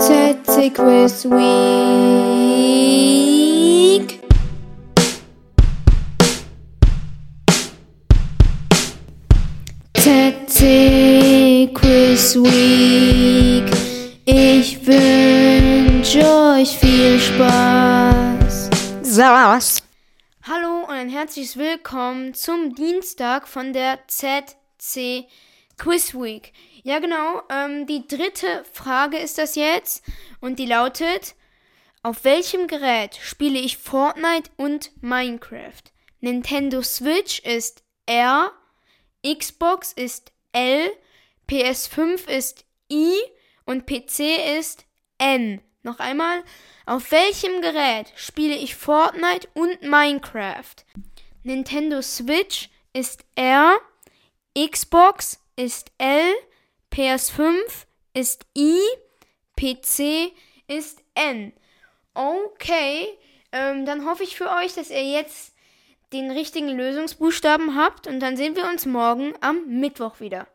ZC Quiz Week. ZC Quiz Week. Ich wünsche euch viel Spaß. Saß. Hallo und ein herzliches Willkommen zum Dienstag von der ZC Quiz Week. Ja, genau. Ähm, die dritte Frage ist das jetzt und die lautet: Auf welchem Gerät spiele ich Fortnite und Minecraft? Nintendo Switch ist R, Xbox ist L, PS5 ist I und PC ist N. Noch einmal, auf welchem Gerät spiele ich Fortnite und Minecraft? Nintendo Switch ist R, Xbox ist L, PS5 ist I, PC ist N. Okay, ähm, dann hoffe ich für euch, dass ihr jetzt den richtigen Lösungsbuchstaben habt und dann sehen wir uns morgen am Mittwoch wieder.